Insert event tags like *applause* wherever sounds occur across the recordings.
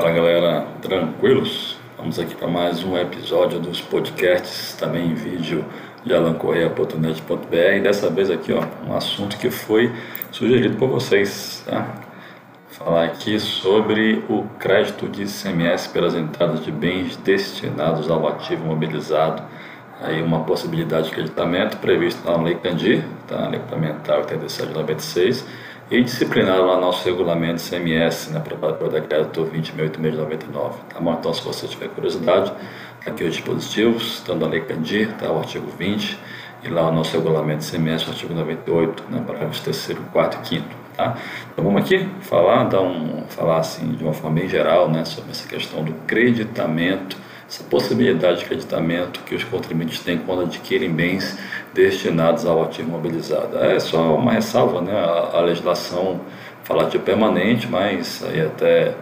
Fala galera, tranquilos? Vamos aqui para mais um episódio dos podcasts, também em vídeo de alancorreia.net.br. Dessa vez aqui, ó, um assunto que foi sugerido por vocês, tá? Falar aqui sobre o crédito de ICMS pelas entradas de bens destinados ao ativo mobilizado. Aí uma possibilidade de acreditamento prevista na Lei Candir, tá? Lei Complementar 8796 e disciplinar lá nosso regulamento CMS, né, aprovado pelo decreto 20.899. Tá bom? Então, se você tiver curiosidade, tá aqui os dispositivos, tanto a Lei Candir, tá, o artigo 20, e lá o nosso regulamento CMS, o artigo 98, né, parágrafos 3 4 e 5 tá? Então vamos aqui falar, dar um, falar assim de uma forma bem geral, né, sobre essa questão do creditamento essa possibilidade de creditamento que os contribuintes têm quando adquirem bens destinados ao ativo mobilizado. É só uma ressalva, né? a, a legislação fala de permanente, mas aí até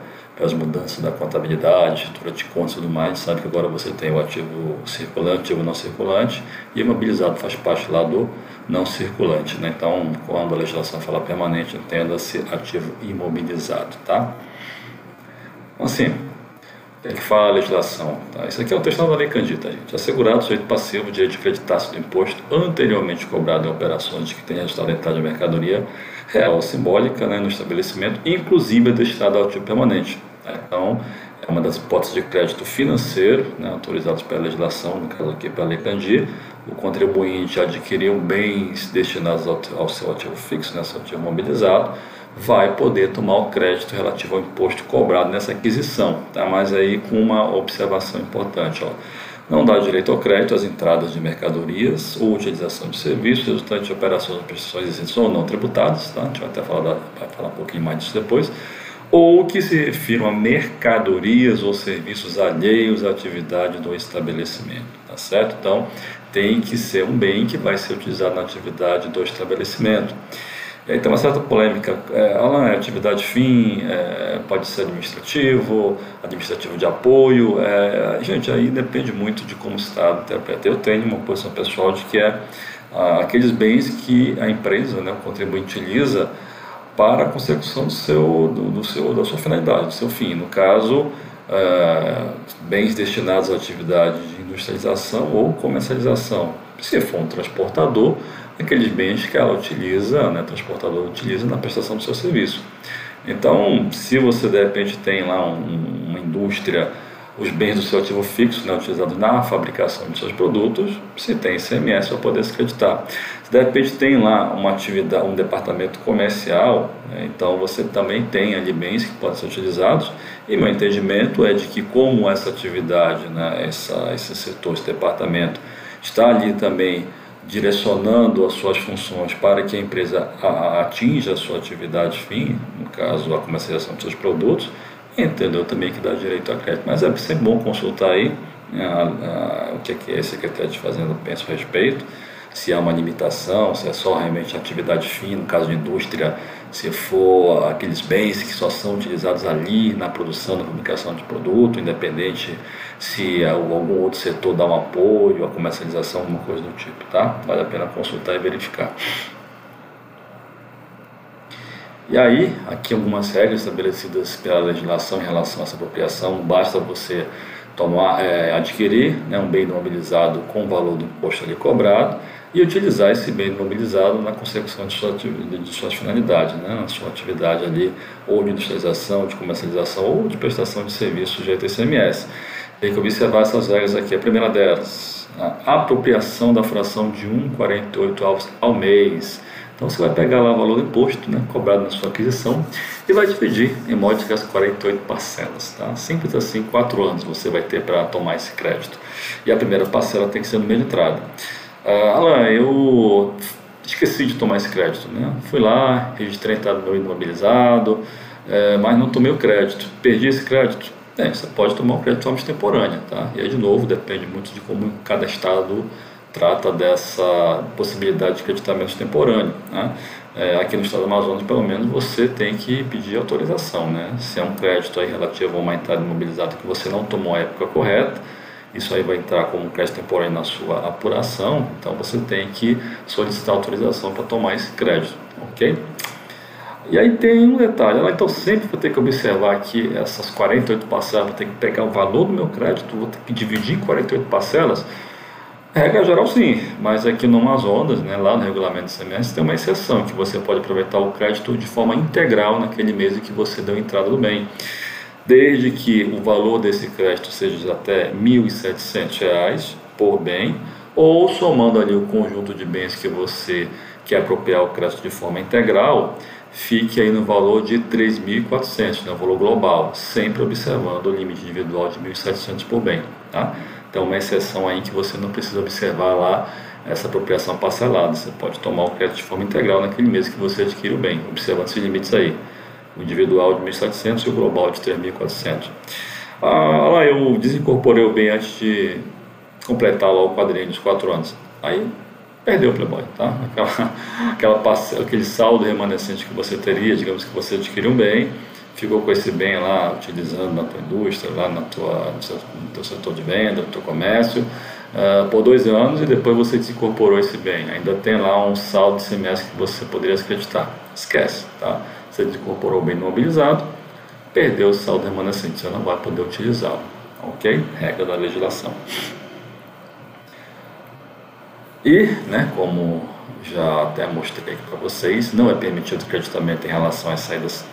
as mudanças da contabilidade, estrutura de contas e tudo mais, sabe que agora você tem o ativo circulante, ativo não circulante, e imobilizado faz parte lá do não circulante. Né? Então, quando a legislação fala permanente, entenda-se ativo imobilizado. Tá? Então, assim, que fala a legislação. Tá? Isso aqui é o texto da Lei Candida, gente. Assegurado sujeito passivo de acreditar-se do imposto anteriormente cobrado em operações de que tenha resultado entrada de mercadoria real ou simbólica né, no estabelecimento, inclusive destinado ao tipo permanente. Tá? Então, é uma das hipóteses de crédito financeiro né, autorizadas pela legislação, no caso aqui pela Lei Candir, o contribuinte adquiriu bens destinados ao, ao seu ativo fixo, né, seu ativo mobilizado, vai poder tomar o crédito relativo ao imposto cobrado nessa aquisição, tá? mas aí com uma observação importante. Ó. Não dá direito ao crédito às entradas de mercadorias ou utilização de serviços resultantes de operações ou prestações existentes ou não tributadas, tá? a gente vai até falar, vai falar um pouquinho mais disso depois, ou que se refiram a mercadorias ou serviços alheios à atividade do estabelecimento, tá certo? Então, tem que ser um bem que vai ser utilizado na atividade do estabelecimento. E aí tem uma certa polêmica. É, ela é atividade fim, é, pode ser administrativo, administrativo de apoio. É, gente, aí depende muito de como o Estado interpreta. Eu tenho uma posição pessoal de que é ah, aqueles bens que a empresa, né, o contribuinte utiliza para a consecução do seu, do, do, seu, da sua finalidade, do seu fim. No caso, é, bens destinados à atividade de industrialização ou comercialização. Se for um transportador, aqueles bens que ela utiliza, né, transportador utiliza na prestação do seu serviço. Então, se você de repente tem lá um, uma indústria, os bens do seu ativo fixo né, utilizados na fabricação de seus produtos, você tem ICMS para poder se acreditar. Se de repente tem lá uma atividade, um departamento comercial, né, então você também tem ali bens que podem ser utilizados. E meu entendimento é de que como essa atividade, né, essa, esse setor, esse departamento está ali também direcionando as suas funções para que a empresa atinja a sua atividade fim, no caso a comercialização dos seus produtos, entendeu também que dá direito a crédito. Mas é sempre bom consultar aí né, a, a, o que, é que a Secretaria de Fazenda pensa a respeito, se há uma limitação, se é só realmente atividade fim, no caso de indústria, se for aqueles bens que só são utilizados ali na produção, na fabricação de produto, independente se algum outro setor dá um apoio, a comercialização, alguma coisa do tipo, tá? Vale a pena consultar e verificar. E aí, aqui algumas regras estabelecidas pela legislação em relação a essa apropriação, basta você tomar, é, adquirir né, um bem imobilizado com o valor do imposto ali cobrado, e utilizar esse bem imobilizado na consecução de, sua, de suas finalidades, né? na sua atividade ali, ou de industrialização, de comercialização, ou de prestação de serviços sujeito a ICMS. Tem que observar essas regras aqui. A primeira delas, a apropriação da fração de 1,48 avos ao mês. Então você vai pegar lá o valor do imposto né, cobrado na sua aquisição e vai dividir em módicas 48 parcelas. Tá? Simples assim, 4 anos você vai ter para tomar esse crédito. E a primeira parcela tem que ser no meio de entrada. Ah, Alan, eu esqueci de tomar esse crédito, né? Fui lá, registrei a entrada do meu imobilizado, é, mas não tomei o crédito. Perdi esse crédito? É, você pode tomar o crédito de forma extemporânea, tá? E aí, de novo, depende muito de como cada estado trata dessa possibilidade de creditamento extemporâneo, né? É, aqui no estado do Amazonas, pelo menos, você tem que pedir autorização, né? Se é um crédito aí relativo a uma entrada imobilizada que você não tomou a época correta, isso aí vai entrar como crédito temporário na sua apuração, então você tem que solicitar autorização para tomar esse crédito, ok? E aí tem um detalhe, ela então sempre vou ter que observar que essas 48 parcelas, vou ter que pegar o valor do meu crédito, vou ter que dividir em 48 parcelas. Regra geral sim, mas aqui no Amazonas, né, lá no regulamento do CMS, tem uma exceção, que você pode aproveitar o crédito de forma integral naquele mês em que você deu entrada do bem. Desde que o valor desse crédito seja de até R$ 1.700 por bem, ou somando ali o conjunto de bens que você quer apropriar o crédito de forma integral, fique aí no valor de 3.400, no né, valor global, sempre observando o limite individual de 1.700 por bem. Tá? Então, uma exceção aí que você não precisa observar lá essa apropriação parcelada. Você pode tomar o crédito de forma integral naquele mês que você adquire o bem, observando esses limites aí. O individual de 1.700 e o global de 3.400. Ah, lá eu desincorporei o bem antes de completar lá o quadrinho dos 4 anos. Aí perdeu o Playboy, tá? Aquela, *laughs* aquela passe, aquele saldo remanescente que você teria, digamos que você adquiriu um bem, ficou com esse bem lá utilizando na tua indústria, lá na tua, no, seu, no teu setor de venda, no teu comércio, uh, por dois anos e depois você desincorporou esse bem. Ainda tem lá um saldo de semestre que você poderia acreditar. Esquece, tá? Você desincorporou o bem imobilizado, perdeu o saldo remanescente, você não vai poder utilizá-lo, ok? Regra da legislação. E, né, como já até mostrei aqui para vocês, não é permitido creditamento em relação às saídas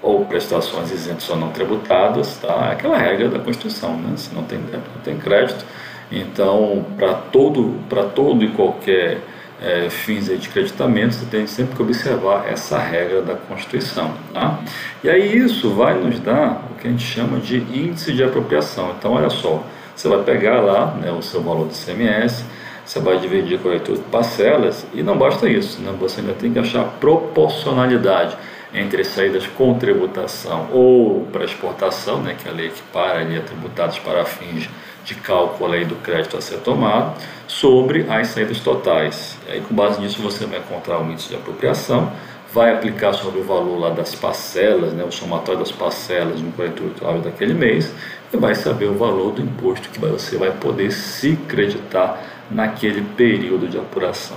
ou prestações isentas ou não tributadas, tá? É aquela regra da Constituição, né? Se não tem débito, não tem crédito. Então, para todo, todo e qualquer é, fins de creditamento, você tem sempre que observar essa regra da Constituição, tá? E aí isso vai nos dar o que a gente chama de índice de apropriação. Então, olha só, você vai pegar lá né, o seu valor de CMS, você vai dividir por parcelas e não basta isso, né? você ainda tem que achar proporcionalidade entre saídas com tributação ou para exportação, né, que é a lei equipara ali a tributados para fins de cálculo aí do crédito a ser tomado, sobre as saídas totais. E aí, com base nisso, você vai encontrar o índice de apropriação, vai aplicar sobre o valor lá das parcelas, né, o somatório das parcelas no corretor virtual daquele mês, e vai saber o valor do imposto que você vai poder se creditar naquele período de apuração.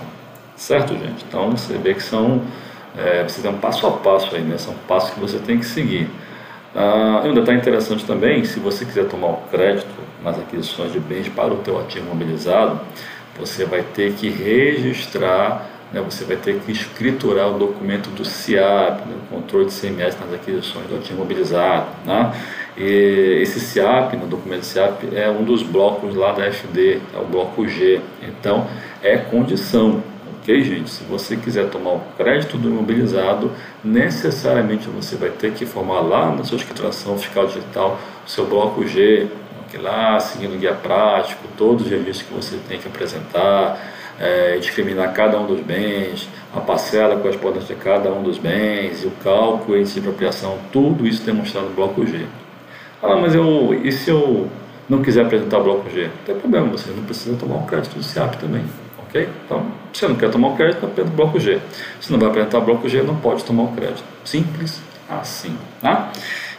Certo, gente? Então, você vê que são é, você tem um passo a passo aí, né? São passos que você tem que seguir. Ah, e um detalhe interessante também, se você quiser tomar o crédito nas aquisições de bens para o teu ativo mobilizado, você vai ter que registrar, né, você vai ter que escriturar o documento do CIAP, né, o controle de CMS nas aquisições do ativo mobilizado. Né? E esse CIAP, no documento CIAP, é um dos blocos lá da FD, é o bloco G. Então, é condição Ok, gente? Se você quiser tomar o crédito do imobilizado, necessariamente você vai ter que formar lá na sua escrituração fiscal digital o seu bloco G, okay, lá seguindo o guia prático, todos os registros que você tem que apresentar, é, discriminar cada um dos bens, a parcela correspondente a cada um dos bens e o cálculo si de apropriação, tudo isso demonstrado no bloco G. Ah, mas eu, e se eu não quiser apresentar o bloco G? Não tem problema, você não precisa tomar o crédito do CIAP também. Ok? Então, você não quer tomar o crédito, apresenta o bloco G. Se não vai apresentar o bloco G, não pode tomar o crédito. Simples assim. Tá?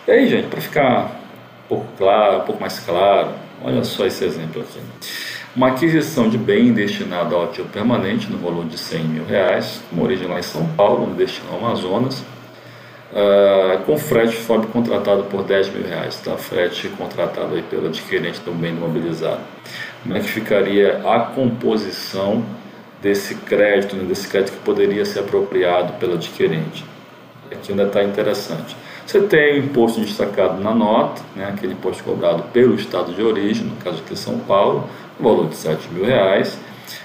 E aí, gente, para ficar um pouco claro, um pouco mais claro, olha só esse exemplo aqui. Uma aquisição de bem destinado ao ativo permanente no valor de 100 mil reais, com origem lá em São Paulo, no destino ao Amazonas, uh, com frete FOB contratado por 10 mil reais, tá? frete contratado aí pelo adquirente do bem imobilizado como é que ficaria a composição desse crédito, né, desse crédito que poderia ser apropriado pelo adquirente. Aqui um detalhe interessante. Você tem o imposto destacado na nota, né, aquele imposto cobrado pelo estado de origem, no caso aqui São Paulo, no valor de 7 mil reais.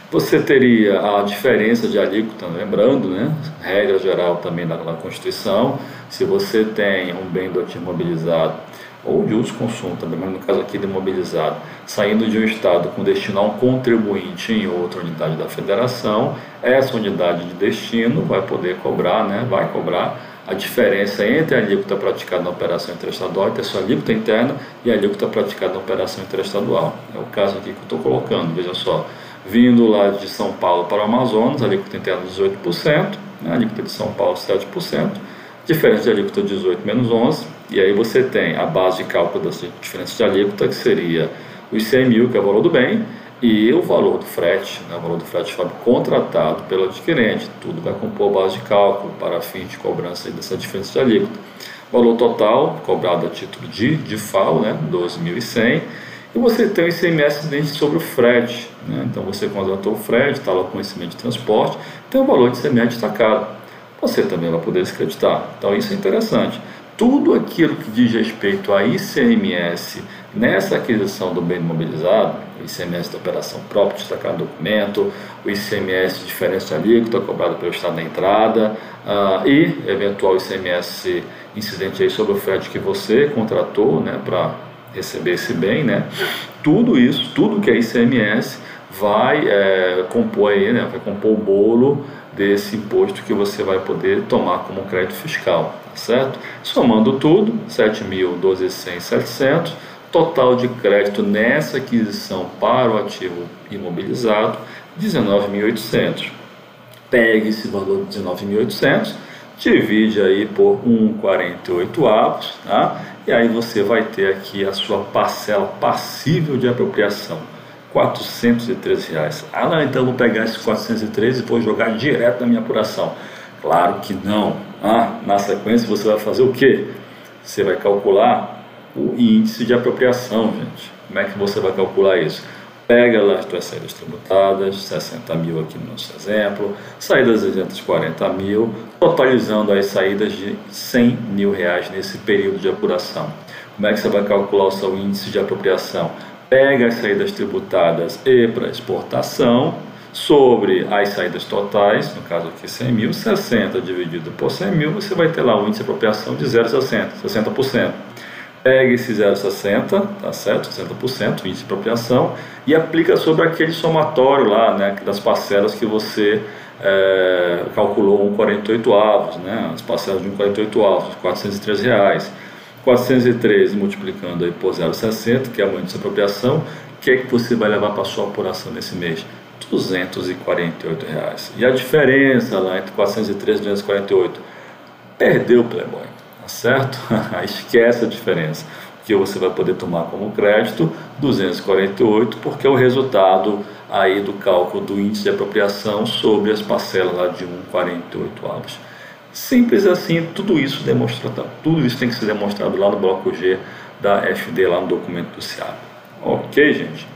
Você teria a diferença de alíquota, lembrando, né, regra geral também da, Constituição, se você tem um bem do imobilizado ou de uso consumo também, mas no caso aqui de mobilizado, saindo de um estado com destino a um contribuinte em outra unidade da federação, essa unidade de destino vai poder cobrar, né, vai cobrar a diferença entre a alíquota praticada na operação interestadual, que é sua alíquota interna, e a alíquota praticada na operação interestadual. É o caso aqui que eu estou colocando, veja só, vindo lá de São Paulo para o Amazonas, a alíquota interna 18%, né, a alíquota de São Paulo 7%, diferença de alíquota 18 menos 11, e aí você tem a base de cálculo das diferenças de alíquota, que seria os 100 mil, que é o valor do bem, e o valor do frete, né, o valor do frete contratado pelo adquirente. Tudo vai compor a base de cálculo para fim de cobrança dessa diferença de alíquota. Valor total cobrado a título de, de FAO, né, 12.100. E você tem o ICMS incidente sobre o frete. Né? Então você contratou o frete, está lá o conhecimento de transporte, tem o valor de ICMS destacado. Você também vai poder descreditar. Então isso é interessante tudo aquilo que diz respeito a ICMS nessa aquisição do bem imobilizado, ICMS da operação própria, destacar documento, o ICMS diferença alíquota cobrado pelo Estado da entrada uh, e eventual ICMS incidente aí sobre o frete que você contratou né, para receber esse bem, né? tudo isso, tudo que é ICMS vai é, compor aí, né, vai compor o bolo desse imposto que você vai poder tomar como crédito fiscal, tá certo? Somando tudo, 7.012.700, total de crédito nessa aquisição para o ativo imobilizado, 19.800. Pegue esse valor de 19.800, divide aí por 1,48 avos, tá? E aí você vai ter aqui a sua parcela passível de apropriação 413 reais. Ah, não, então vou pegar esses 413 e vou jogar direto na minha apuração. Claro que não. Ah, na sequência você vai fazer o quê? Você vai calcular o índice de apropriação, gente. Como é que você vai calcular isso? Pega lá as tuas saídas tributadas, 60 mil aqui no nosso exemplo, saídas de 240 mil, totalizando as saídas de 100 mil reais nesse período de apuração. Como é que você vai calcular o seu índice de apropriação? Pega as saídas tributadas e para exportação sobre as saídas totais, no caso aqui 100 mil, 60 dividido por 100 mil, você vai ter lá o índice de apropriação de 0,60, 60%. Pega esse 0,60, tá certo? 60%, índice de apropriação, e aplica sobre aquele somatório lá, né, das parcelas que você é, calculou 1,48 avos, né, as parcelas de 1,48 avos, 403 reais 413 multiplicando aí por 0,60, que é o índice de apropriação, o que é que você vai levar para sua apuração nesse mês? 248 reais. E a diferença lá entre 413 e 248? Perdeu o Playboy, tá certo? *laughs* Esquece a diferença. Que você vai poder tomar como crédito 248, porque é o resultado aí do cálculo do índice de apropriação sobre as parcelas lá de 1,48 avos. Simples assim, tudo isso demonstra, tudo isso tem que ser demonstrado lá no bloco G da FD, lá no documento do CIAP. Ok, gente?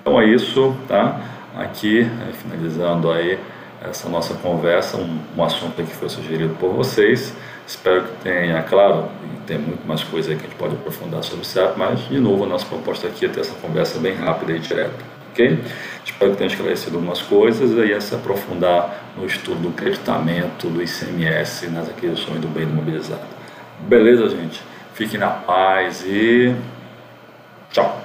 Então é isso, tá? Aqui, é, finalizando aí essa nossa conversa, um, um assunto que foi sugerido por vocês. Espero que tenha, claro, tem muito mais coisa que a gente pode aprofundar sobre o CIAP, mas, de novo, a nossa proposta aqui é ter essa conversa bem rápida e direta ok? Espero que tenha esclarecido algumas coisas e aí se aprofundar no estudo do creditamento do ICMS nas aquisições do bem imobilizado. Beleza, gente? Fiquem na paz e tchau!